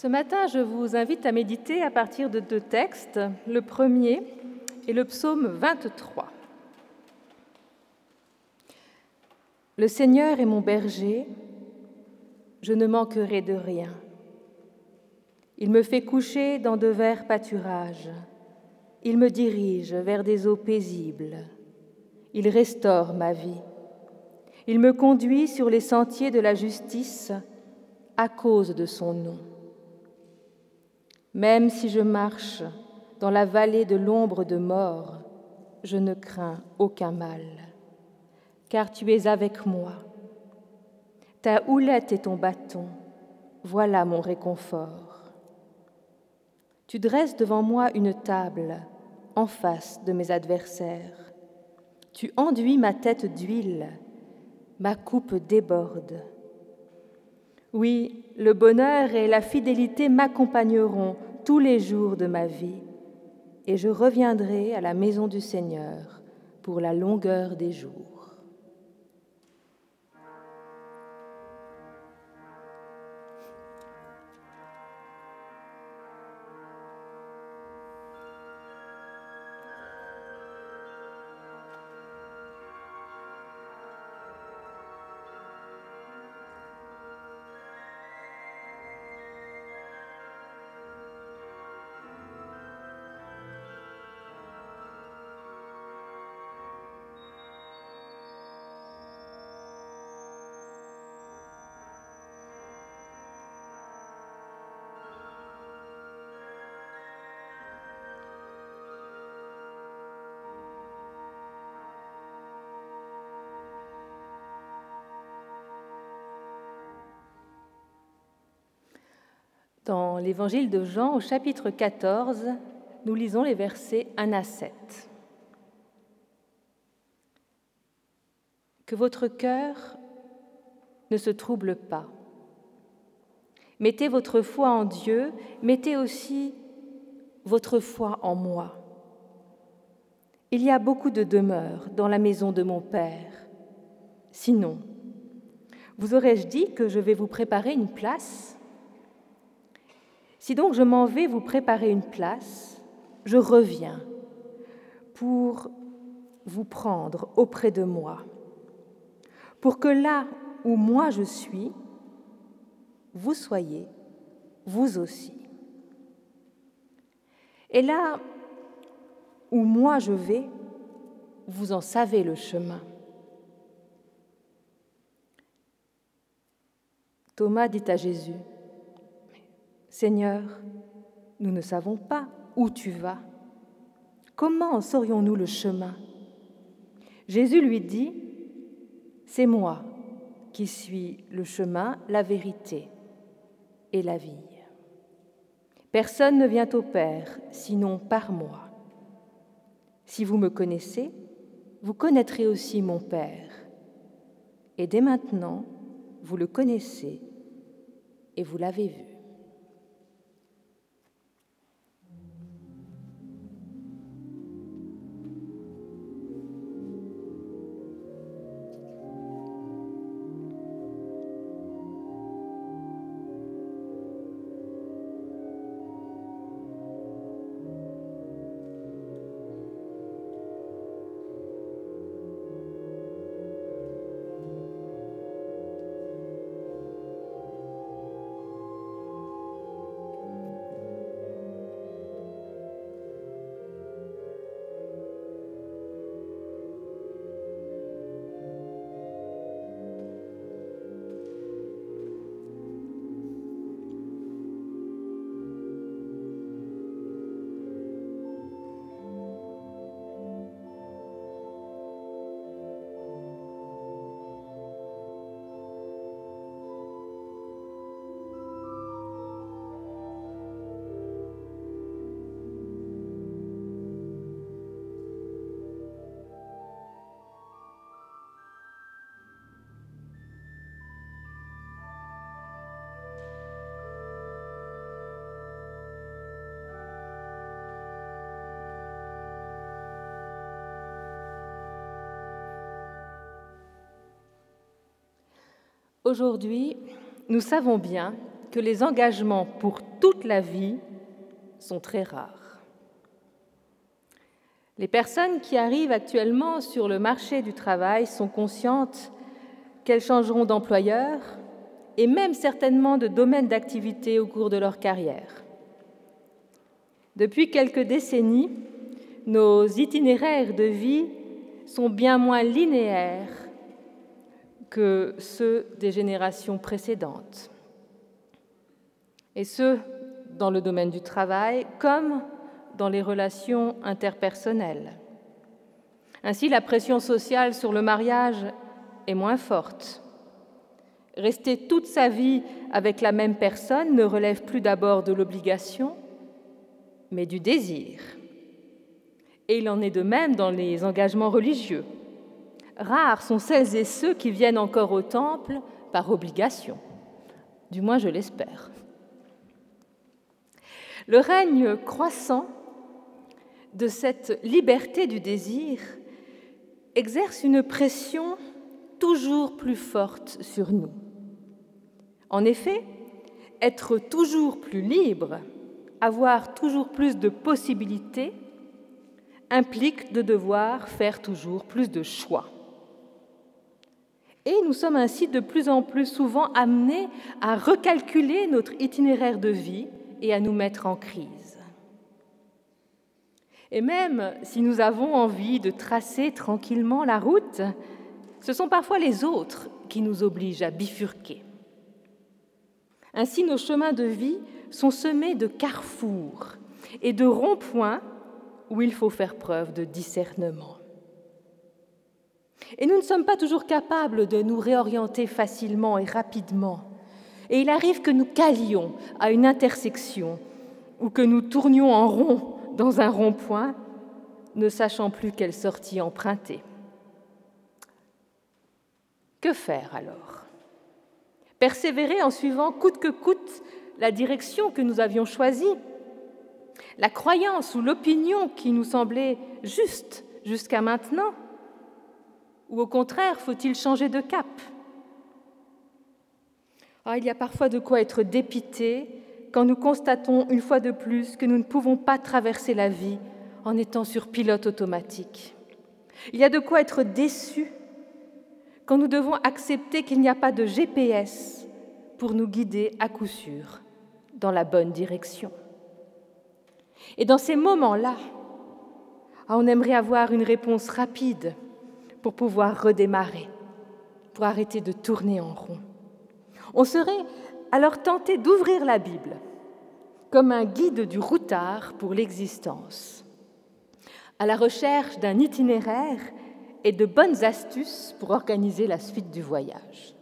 Ce matin, je vous invite à méditer à partir de deux textes. Le premier est le psaume 23. Le Seigneur est mon berger, je ne manquerai de rien. Il me fait coucher dans de verts pâturages, il me dirige vers des eaux paisibles, il restaure ma vie, il me conduit sur les sentiers de la justice à cause de son nom. Même si je marche dans la vallée de l'ombre de mort, je ne crains aucun mal, car tu es avec moi. Ta houlette et ton bâton, voilà mon réconfort. Tu dresses devant moi une table en face de mes adversaires. Tu enduis ma tête d'huile, ma coupe déborde. Oui, le bonheur et la fidélité m'accompagneront tous les jours de ma vie, et je reviendrai à la maison du Seigneur pour la longueur des jours. Dans l'évangile de Jean, au chapitre 14, nous lisons les versets 1 à 7. Que votre cœur ne se trouble pas. Mettez votre foi en Dieu, mettez aussi votre foi en moi. Il y a beaucoup de demeures dans la maison de mon Père. Sinon, vous aurais-je dit que je vais vous préparer une place? Si donc je m'en vais vous préparer une place, je reviens pour vous prendre auprès de moi, pour que là où moi je suis, vous soyez, vous aussi. Et là où moi je vais, vous en savez le chemin. Thomas dit à Jésus, Seigneur, nous ne savons pas où tu vas. Comment saurions-nous le chemin? Jésus lui dit, C'est moi qui suis le chemin, la vérité et la vie. Personne ne vient au Père sinon par moi. Si vous me connaissez, vous connaîtrez aussi mon Père. Et dès maintenant, vous le connaissez et vous l'avez vu. Aujourd'hui, nous savons bien que les engagements pour toute la vie sont très rares. Les personnes qui arrivent actuellement sur le marché du travail sont conscientes qu'elles changeront d'employeur et même certainement de domaine d'activité au cours de leur carrière. Depuis quelques décennies, nos itinéraires de vie sont bien moins linéaires que ceux des générations précédentes. Et ce, dans le domaine du travail comme dans les relations interpersonnelles. Ainsi, la pression sociale sur le mariage est moins forte. Rester toute sa vie avec la même personne ne relève plus d'abord de l'obligation, mais du désir. Et il en est de même dans les engagements religieux. Rares sont celles et ceux qui viennent encore au temple par obligation. Du moins, je l'espère. Le règne croissant de cette liberté du désir exerce une pression toujours plus forte sur nous. En effet, être toujours plus libre, avoir toujours plus de possibilités, implique de devoir faire toujours plus de choix. Et nous sommes ainsi de plus en plus souvent amenés à recalculer notre itinéraire de vie et à nous mettre en crise. Et même si nous avons envie de tracer tranquillement la route, ce sont parfois les autres qui nous obligent à bifurquer. Ainsi, nos chemins de vie sont semés de carrefours et de ronds-points où il faut faire preuve de discernement. Et nous ne sommes pas toujours capables de nous réorienter facilement et rapidement. Et il arrive que nous calions à une intersection ou que nous tournions en rond dans un rond-point, ne sachant plus quelle sortie emprunter. Que faire alors? Persévérer en suivant coûte que coûte la direction que nous avions choisie La croyance ou l'opinion qui nous semblait juste jusqu'à maintenant Ou au contraire, faut-il changer de cap? Ah, Il y a parfois de quoi être dépité quand nous constatons une fois de plus que nous ne pouvons pas traverser la vie en étant sur pilote automatique. Il y a de quoi être déçu quand nous devons accepter qu'il n'y a pas de GPS pour nous guider à coup sûr dans la bonne direction. Et dans ces moments-là, ah, on aimerait avoir une réponse rapide pour pouvoir redémarrer, pour arrêter de tourner en rond. On serait alors tenté d'ouvrir la Bible comme un guide du routard pour l'existence, à la recherche d'un itinéraire et de bonnes astuces pour organiser la suite du voyage.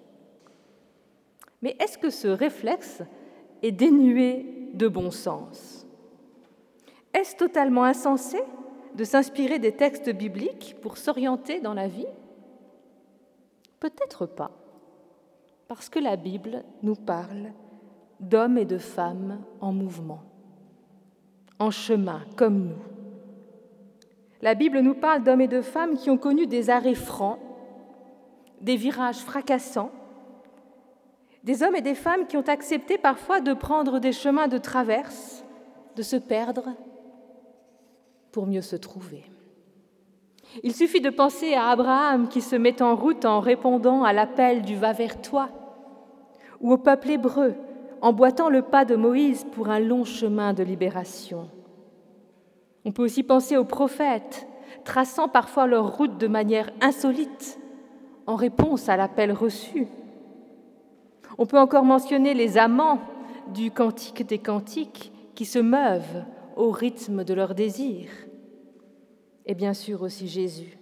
Mais est-ce que ce réflexe est dénué de bon sens? Est-ce totalement insensé? De s'inspirer des textes bibliques pour s'orienter dans la vie? Peut-être pas, parce que la Bible nous parle d'hommes et de femmes en mouvement, en chemin comme nous. La Bible nous parle d'hommes et de femmes qui ont connu des arrêts francs, des virages fracassants, des hommes et des femmes qui ont accepté parfois de prendre des chemins de traverse, de se perdre pour mieux se trouver. Il suffit de penser à Abraham qui se met en route en répondant à l'appel du Va vers toi, ou au peuple hébreu en boitant le pas de Moïse pour un long chemin de libération. On peut aussi penser aux prophètes, traçant parfois leur route de manière insolite, en réponse à l'appel reçu. On peut encore mentionner les amants du Cantique des Cantiques qui se meuvent au rythme de leur désir. Et bien sûr aussi Jésus,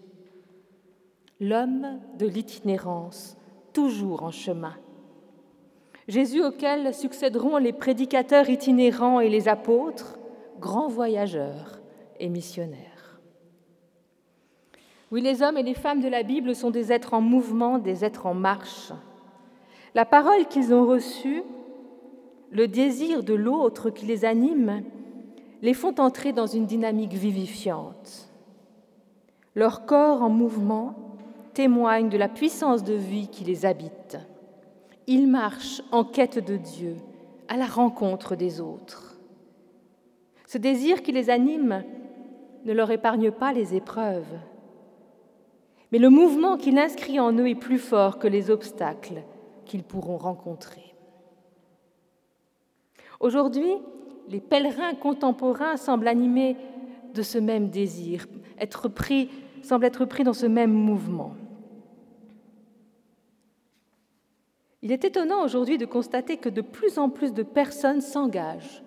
l'homme de l'itinérance, toujours en chemin. Jésus auquel succéderont les prédicateurs itinérants et les apôtres, grands voyageurs, et missionnaires. Oui, les hommes et les femmes de la Bible sont des êtres en mouvement, des êtres en marche. La parole qu'ils ont reçue, le désir de l'autre qui les anime, les font entrer dans une dynamique vivifiante. Leur corps en mouvement témoigne de la puissance de vie qui les habite. Ils marchent en quête de Dieu, à la rencontre des autres. Ce désir qui les anime ne leur épargne pas les épreuves, mais le mouvement qu'il inscrit en eux est plus fort que les obstacles qu'ils pourront rencontrer. Aujourd'hui, les pèlerins contemporains semblent animés de ce même désir, être pris, semblent être pris dans ce même mouvement. Il est étonnant aujourd'hui de constater que de plus en plus de personnes s'engagent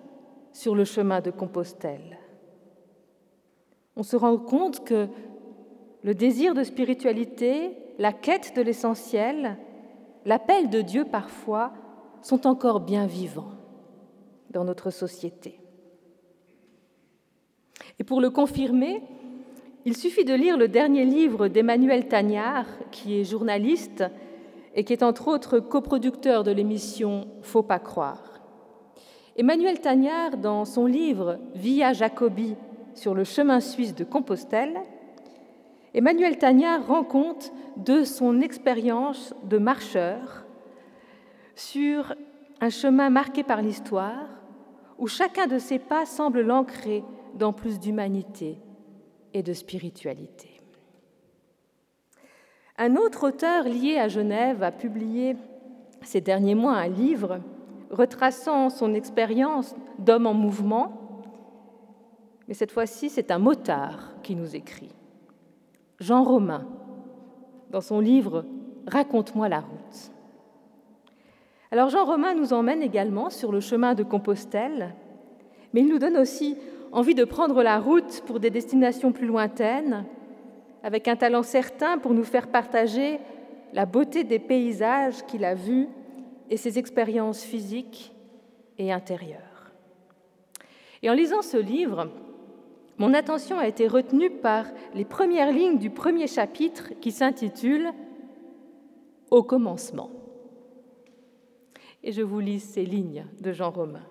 sur le chemin de Compostelle. On se rend compte que le désir de spiritualité, la quête de l'essentiel, l'appel de Dieu parfois sont encore bien vivants dans notre société. Et pour le confirmer, il suffit de lire le dernier livre d'Emmanuel Tagnard, qui est journaliste et qui est entre autres coproducteur de l'émission Faut pas croire. Emmanuel Tagnard, dans son livre Via Jacobi sur le chemin suisse de Compostelle, Emmanuel Tagnard rend compte de son expérience de marcheur sur un chemin marqué par l'histoire, où chacun de ses pas semble l'ancrer dans plus d'humanité et de spiritualité. Un autre auteur lié à Genève a publié ces derniers mois un livre retraçant son expérience d'homme en mouvement, mais cette fois-ci c'est un motard qui nous écrit. Jean Romain, dans son livre Raconte-moi la route. Alors Jean Romain nous emmène également sur le chemin de Compostelle, mais il nous donne aussi envie de prendre la route pour des destinations plus lointaines, avec un talent certain pour nous faire partager la beauté des paysages qu'il a vus et ses expériences physiques et intérieures. Et en lisant ce livre, mon attention a été retenue par les premières lignes du premier chapitre qui s'intitule Au commencement. Et je vous lis ces lignes de Jean Romain.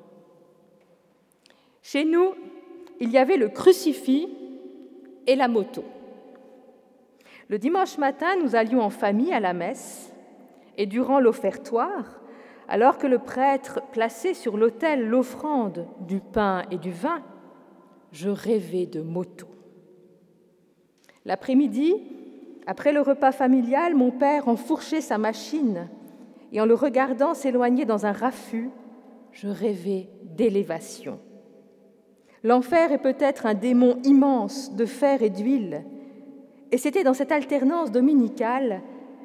Chez nous, il y avait le crucifix et la moto. Le dimanche matin, nous allions en famille à la messe, et durant l'offertoire, alors que le prêtre plaçait sur l'autel l'offrande du pain et du vin, je rêvais de moto. L'après-midi, après le repas familial, mon père enfourchait sa machine et en le regardant s'éloigner dans un raffut, je rêvais d'élévation. L'enfer est peut-être un démon immense de fer et d'huile, et c'était dans cette alternance dominicale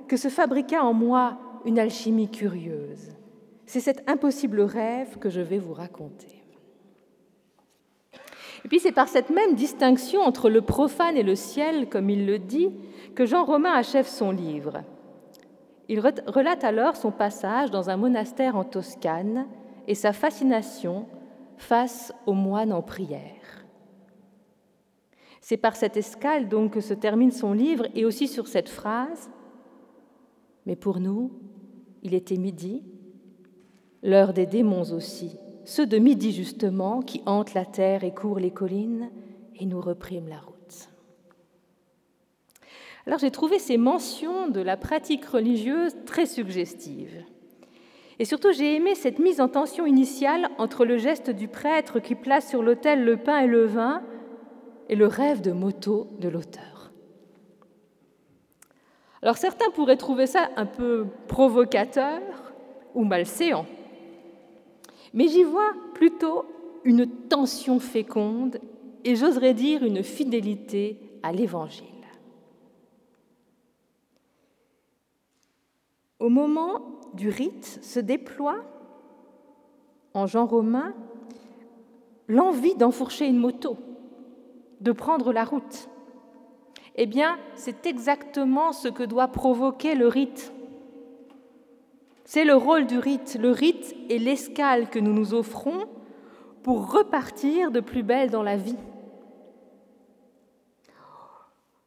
que se fabriqua en moi une alchimie curieuse. C'est cet impossible rêve que je vais vous raconter. Et puis c'est par cette même distinction entre le profane et le ciel, comme il le dit, que Jean Romain achève son livre. Il relate alors son passage dans un monastère en Toscane et sa fascination face aux moines en prière. C'est par cette escale donc que se termine son livre et aussi sur cette phrase Mais pour nous, il était midi, l'heure des démons aussi, ceux de midi justement qui hantent la terre et courent les collines et nous repriment la route. Alors j'ai trouvé ces mentions de la pratique religieuse très suggestives. Et surtout, j'ai aimé cette mise en tension initiale entre le geste du prêtre qui place sur l'autel le pain et le vin et le rêve de moto de l'auteur. Alors certains pourraient trouver ça un peu provocateur ou malséant, mais j'y vois plutôt une tension féconde et j'oserais dire une fidélité à l'Évangile. Au moment du rite se déploie, en Jean Romain, l'envie d'enfourcher une moto de prendre la route Eh bien, c'est exactement ce que doit provoquer le rite. C'est le rôle du rite. Le rite est l'escale que nous nous offrons pour repartir de plus belle dans la vie.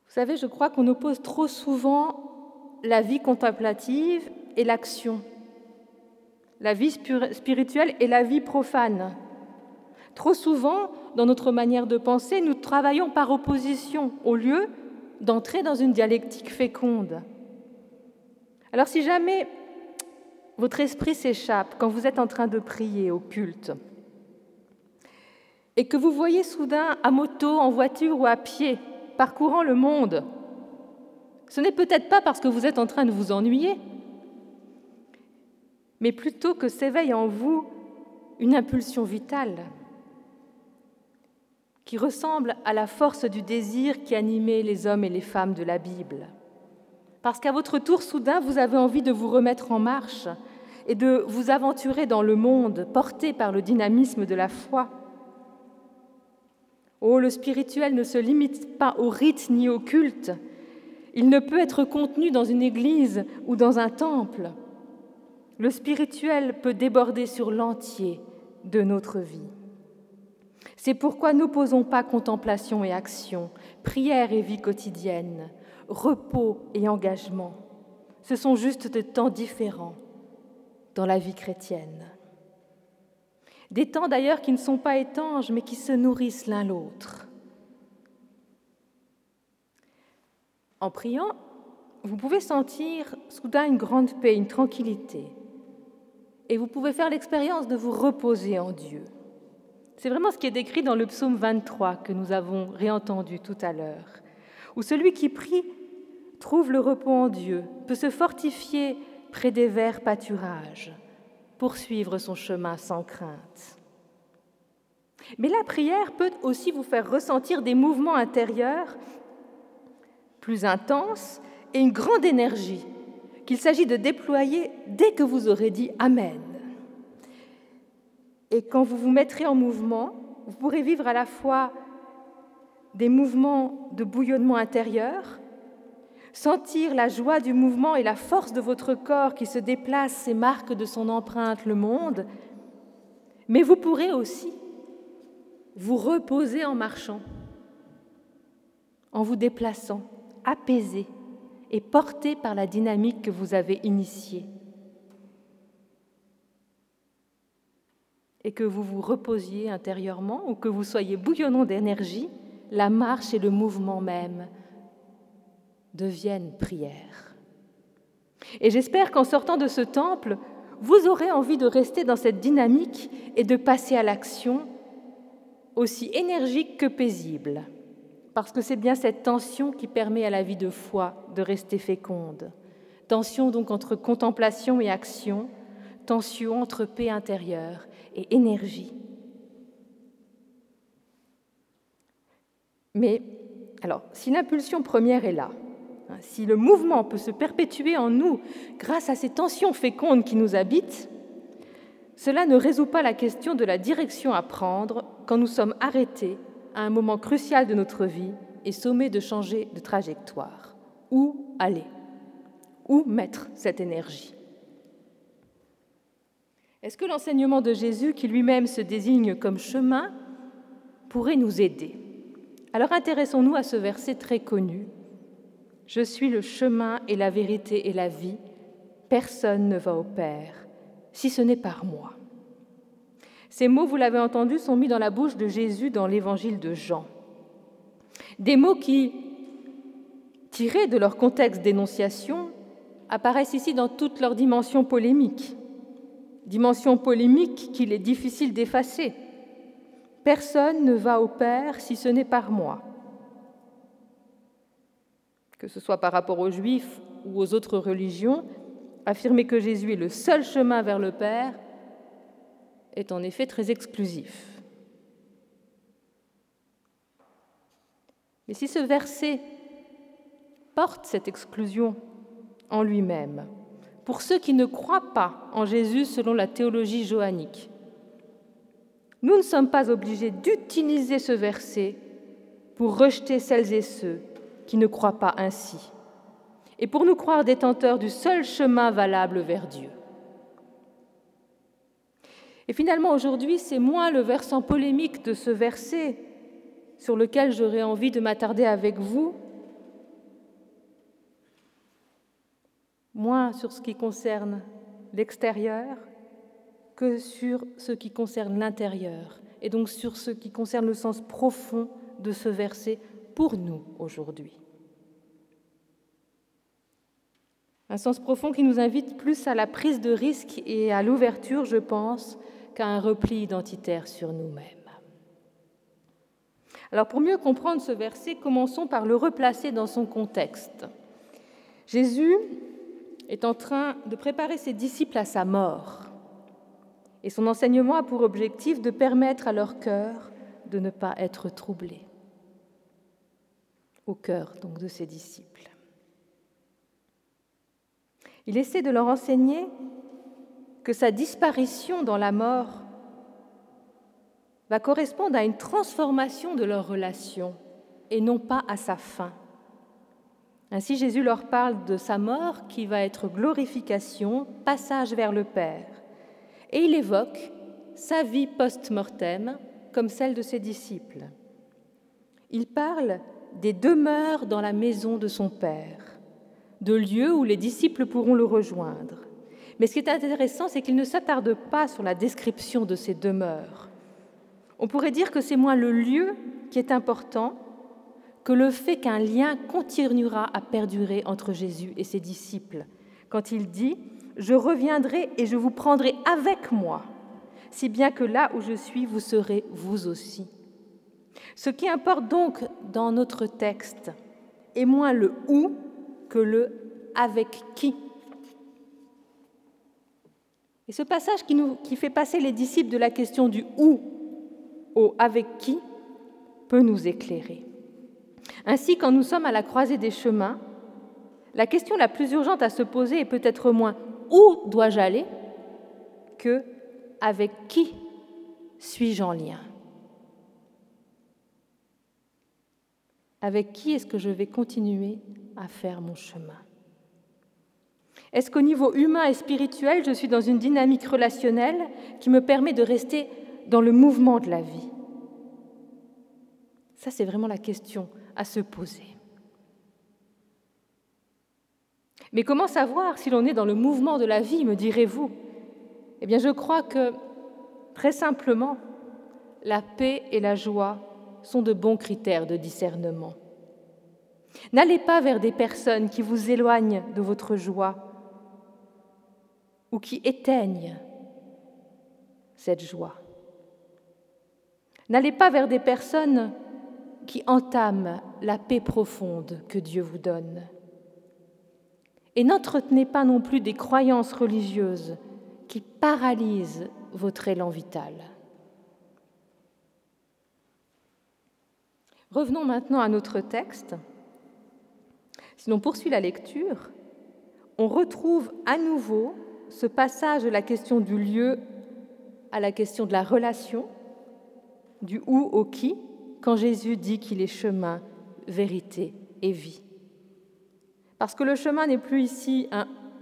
Vous savez, je crois qu'on oppose trop souvent la vie contemplative et l'action, la vie spirituelle et la vie profane. Trop souvent, dans notre manière de penser, nous travaillons par opposition au lieu d'entrer dans une dialectique féconde. Alors si jamais votre esprit s'échappe quand vous êtes en train de prier au culte et que vous voyez soudain à moto, en voiture ou à pied, parcourant le monde, ce n'est peut-être pas parce que vous êtes en train de vous ennuyer, mais plutôt que s'éveille en vous une impulsion vitale qui ressemble à la force du désir qui animait les hommes et les femmes de la Bible. Parce qu'à votre tour, soudain, vous avez envie de vous remettre en marche et de vous aventurer dans le monde, porté par le dynamisme de la foi. Oh, le spirituel ne se limite pas au rite ni au culte. Il ne peut être contenu dans une église ou dans un temple. Le spirituel peut déborder sur l'entier de notre vie. C'est pourquoi n'opposons pas contemplation et action, prière et vie quotidienne, repos et engagement. Ce sont juste des temps différents dans la vie chrétienne. Des temps d'ailleurs qui ne sont pas étanches, mais qui se nourrissent l'un l'autre. En priant, vous pouvez sentir soudain une grande paix, une tranquillité. Et vous pouvez faire l'expérience de vous reposer en Dieu. C'est vraiment ce qui est décrit dans le psaume 23 que nous avons réentendu tout à l'heure, où celui qui prie trouve le repos en Dieu, peut se fortifier près des verts pâturages, poursuivre son chemin sans crainte. Mais la prière peut aussi vous faire ressentir des mouvements intérieurs plus intenses et une grande énergie qu'il s'agit de déployer dès que vous aurez dit Amen. Et quand vous vous mettrez en mouvement, vous pourrez vivre à la fois des mouvements de bouillonnement intérieur, sentir la joie du mouvement et la force de votre corps qui se déplace et marque de son empreinte le monde, mais vous pourrez aussi vous reposer en marchant, en vous déplaçant, apaisé et porté par la dynamique que vous avez initiée. et que vous vous reposiez intérieurement ou que vous soyez bouillonnant d'énergie, la marche et le mouvement même deviennent prière. Et j'espère qu'en sortant de ce temple, vous aurez envie de rester dans cette dynamique et de passer à l'action aussi énergique que paisible, parce que c'est bien cette tension qui permet à la vie de foi de rester féconde. Tension donc entre contemplation et action, tension entre paix intérieure et énergie. Mais, alors, si l'impulsion première est là, hein, si le mouvement peut se perpétuer en nous grâce à ces tensions fécondes qui nous habitent, cela ne résout pas la question de la direction à prendre quand nous sommes arrêtés à un moment crucial de notre vie et sommés de changer de trajectoire. Où aller? Où mettre cette énergie? Est-ce que l'enseignement de Jésus, qui lui-même se désigne comme chemin, pourrait nous aider? Alors intéressons-nous à ce verset très connu. Je suis le chemin et la vérité et la vie. Personne ne va au Père si ce n'est par moi. Ces mots, vous l'avez entendu, sont mis dans la bouche de Jésus dans l'évangile de Jean. Des mots qui, tirés de leur contexte d'énonciation, apparaissent ici dans toute leur dimension polémique dimension polémique qu'il est difficile d'effacer. Personne ne va au Père si ce n'est par moi. Que ce soit par rapport aux Juifs ou aux autres religions, affirmer que Jésus est le seul chemin vers le Père est en effet très exclusif. Mais si ce verset porte cette exclusion en lui-même, pour ceux qui ne croient pas en Jésus selon la théologie johannique. Nous ne sommes pas obligés d'utiliser ce verset pour rejeter celles et ceux qui ne croient pas ainsi, et pour nous croire détenteurs du seul chemin valable vers Dieu. Et finalement, aujourd'hui, c'est moins le versant polémique de ce verset sur lequel j'aurais envie de m'attarder avec vous, moins sur ce qui concerne l'extérieur que sur ce qui concerne l'intérieur, et donc sur ce qui concerne le sens profond de ce verset pour nous aujourd'hui. Un sens profond qui nous invite plus à la prise de risque et à l'ouverture, je pense, qu'à un repli identitaire sur nous-mêmes. Alors pour mieux comprendre ce verset, commençons par le replacer dans son contexte. Jésus est en train de préparer ses disciples à sa mort. Et son enseignement a pour objectif de permettre à leur cœur de ne pas être troublé. Au cœur donc de ses disciples. Il essaie de leur enseigner que sa disparition dans la mort va correspondre à une transformation de leur relation et non pas à sa fin. Ainsi Jésus leur parle de sa mort qui va être glorification, passage vers le Père. Et il évoque sa vie post-mortem comme celle de ses disciples. Il parle des demeures dans la maison de son Père, de lieux où les disciples pourront le rejoindre. Mais ce qui est intéressant, c'est qu'il ne s'attarde pas sur la description de ces demeures. On pourrait dire que c'est moins le lieu qui est important que le fait qu'un lien continuera à perdurer entre Jésus et ses disciples, quand il dit ⁇ Je reviendrai et je vous prendrai avec moi, si bien que là où je suis, vous serez vous aussi. ⁇ Ce qui importe donc dans notre texte est moins le où que le avec qui. Et ce passage qui, nous, fait passer les disciples de la question du où au avec qui peut nous éclairer. Ainsi, quand nous sommes à la croisée des chemins, la question la plus urgente à se poser est peut-être moins où dois-je aller que avec qui suis-je en lien? Avec qui est-ce que je vais continuer à faire mon chemin? Est-ce qu'au niveau humain et spirituel, je suis dans une dynamique relationnelle qui me permet de rester dans le mouvement de la vie? Ça, c'est vraiment la question à se poser. Mais comment savoir si l'on est dans le mouvement de la vie, me direz-vous? Eh bien, je crois que, très simplement, la paix et la joie sont de bons critères de discernement. N'allez pas vers des personnes qui vous éloignent de votre joie ou qui éteignent cette joie. N'allez pas vers des personnes qui entament la paix profonde que Dieu vous donne. Et n'entretenez pas non plus des croyances religieuses qui paralysent votre élan vital. Revenons maintenant à notre texte. Si l'on poursuit la lecture, on retrouve à nouveau ce passage de la question du lieu à la question de la relation, du où au qui, quand Jésus dit qu'il est chemin, vérité et vie. Parce que le chemin n'est plus ici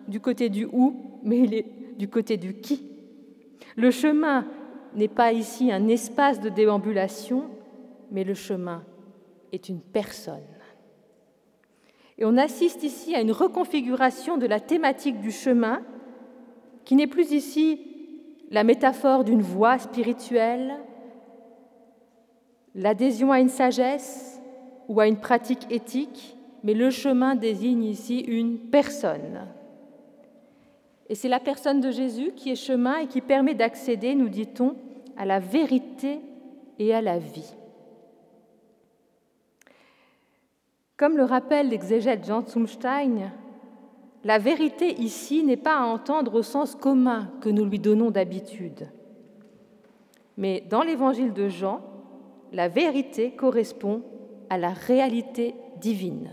du côté du où, mais il est du côté du qui. Le chemin n'est pas ici un espace de déambulation, mais le chemin est une personne. Et on assiste ici à une reconfiguration de la thématique du chemin, qui n'est plus ici la métaphore d'une voie spirituelle, l'adhésion à une sagesse ou à une pratique éthique, mais le chemin désigne ici une personne. Et c'est la personne de Jésus qui est chemin et qui permet d'accéder, nous dit-on, à la vérité et à la vie. Comme le rappelle l'exégète Jean Zumstein, la vérité ici n'est pas à entendre au sens commun que nous lui donnons d'habitude. Mais dans l'évangile de Jean, la vérité correspond à la réalité divine.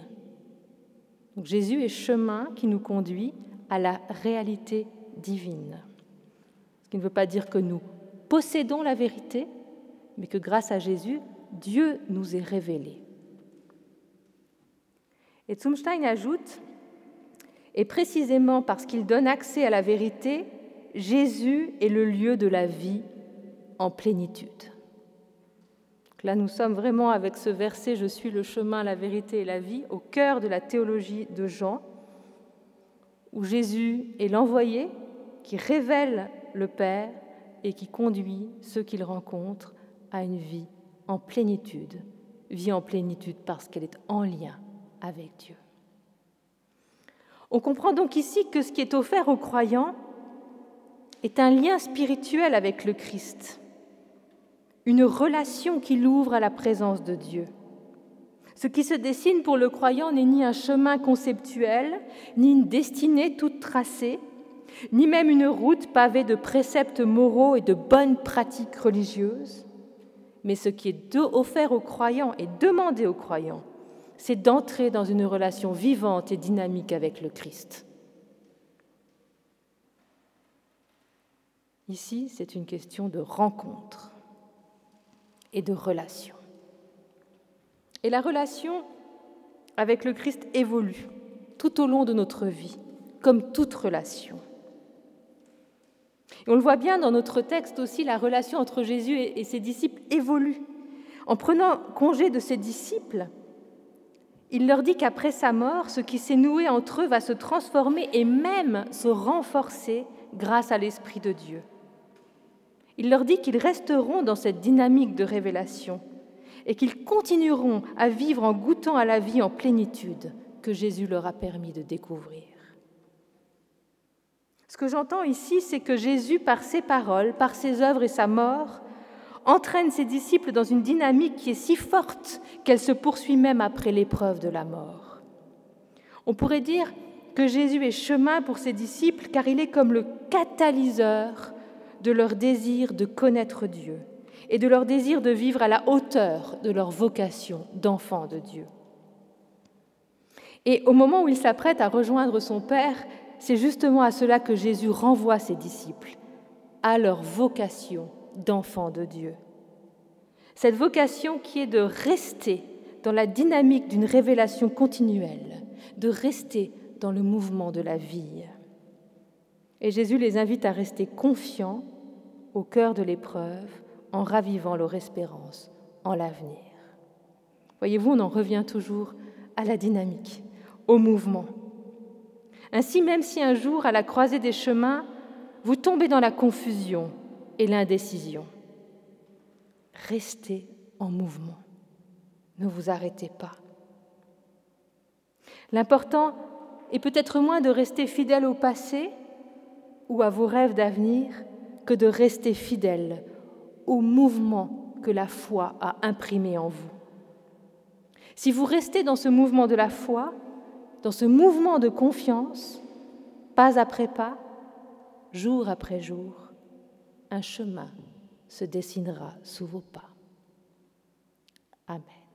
Jésus est chemin qui nous conduit à la réalité divine. Ce qui ne veut pas dire que nous possédons la vérité, mais que grâce à Jésus, Dieu nous est révélé. Et Zumstein ajoute, et précisément parce qu'il donne accès à la vérité, Jésus est le lieu de la vie en plénitude. Là, nous sommes vraiment avec ce verset Je suis le chemin, la vérité et la vie au cœur de la théologie de Jean, où Jésus est l'envoyé qui révèle le Père et qui conduit ceux qu'il rencontre à une vie en plénitude, vie en plénitude parce qu'elle est en lien avec Dieu. On comprend donc ici que ce qui est offert aux croyants est un lien spirituel avec le Christ, une relation qui l'ouvre à la présence de Dieu. Ce qui se dessine pour le croyant n'est ni un chemin conceptuel, ni une destinée toute tracée, ni même une route pavée de préceptes moraux et de bonnes pratiques religieuses, mais ce qui est offert aux croyants et demandé aux croyants, c'est d'entrer dans une relation vivante et dynamique avec le Christ. Ici, c'est une question de rencontre et de relation. Et la relation avec le Christ évolue tout au long de notre vie, comme toute relation. Et on le voit bien dans notre texte aussi, la relation entre Jésus et ses disciples évolue. En prenant congé de ses disciples, il leur dit qu'après sa mort, ce qui s'est noué entre eux va se transformer et même se renforcer grâce à l'Esprit de Dieu. Il leur dit qu'ils resteront dans cette dynamique de révélation et qu'ils continueront à vivre en goûtant à la vie en plénitude que Jésus leur a permis de découvrir. Ce que j'entends ici, c'est que Jésus, par ses paroles, par ses œuvres et sa mort, entraîne ses disciples dans une dynamique qui est si forte qu'elle se poursuit même après l'épreuve de la mort. On pourrait dire que Jésus est chemin pour ses disciples car il est comme le catalyseur de leur désir de connaître Dieu et de leur désir de vivre à la hauteur de leur vocation d'enfant de Dieu. Et au moment où il s'apprête à rejoindre son Père, c'est justement à cela que Jésus renvoie ses disciples, à leur vocation d'enfant de Dieu. Cette vocation qui est de rester dans la dynamique d'une révélation continuelle, de rester dans le mouvement de la vie. Et Jésus les invite à rester confiants au cœur de l'épreuve en ravivant leur espérance en l'avenir. Voyez-vous, on en revient toujours à la dynamique, au mouvement. Ainsi, même si un jour, à la croisée des chemins, vous tombez dans la confusion l'indécision, restez en mouvement. Ne vous arrêtez pas. L'important est peut-être moins de rester fidèle au passé ou à vos rêves d'avenir que de rester fidèle au mouvement que la foi a imprimé en vous. Si vous restez dans ce mouvement de la foi, dans ce mouvement de confiance, pas après pas, jour après jour, un chemin se dessinera sous vos pas. Amen.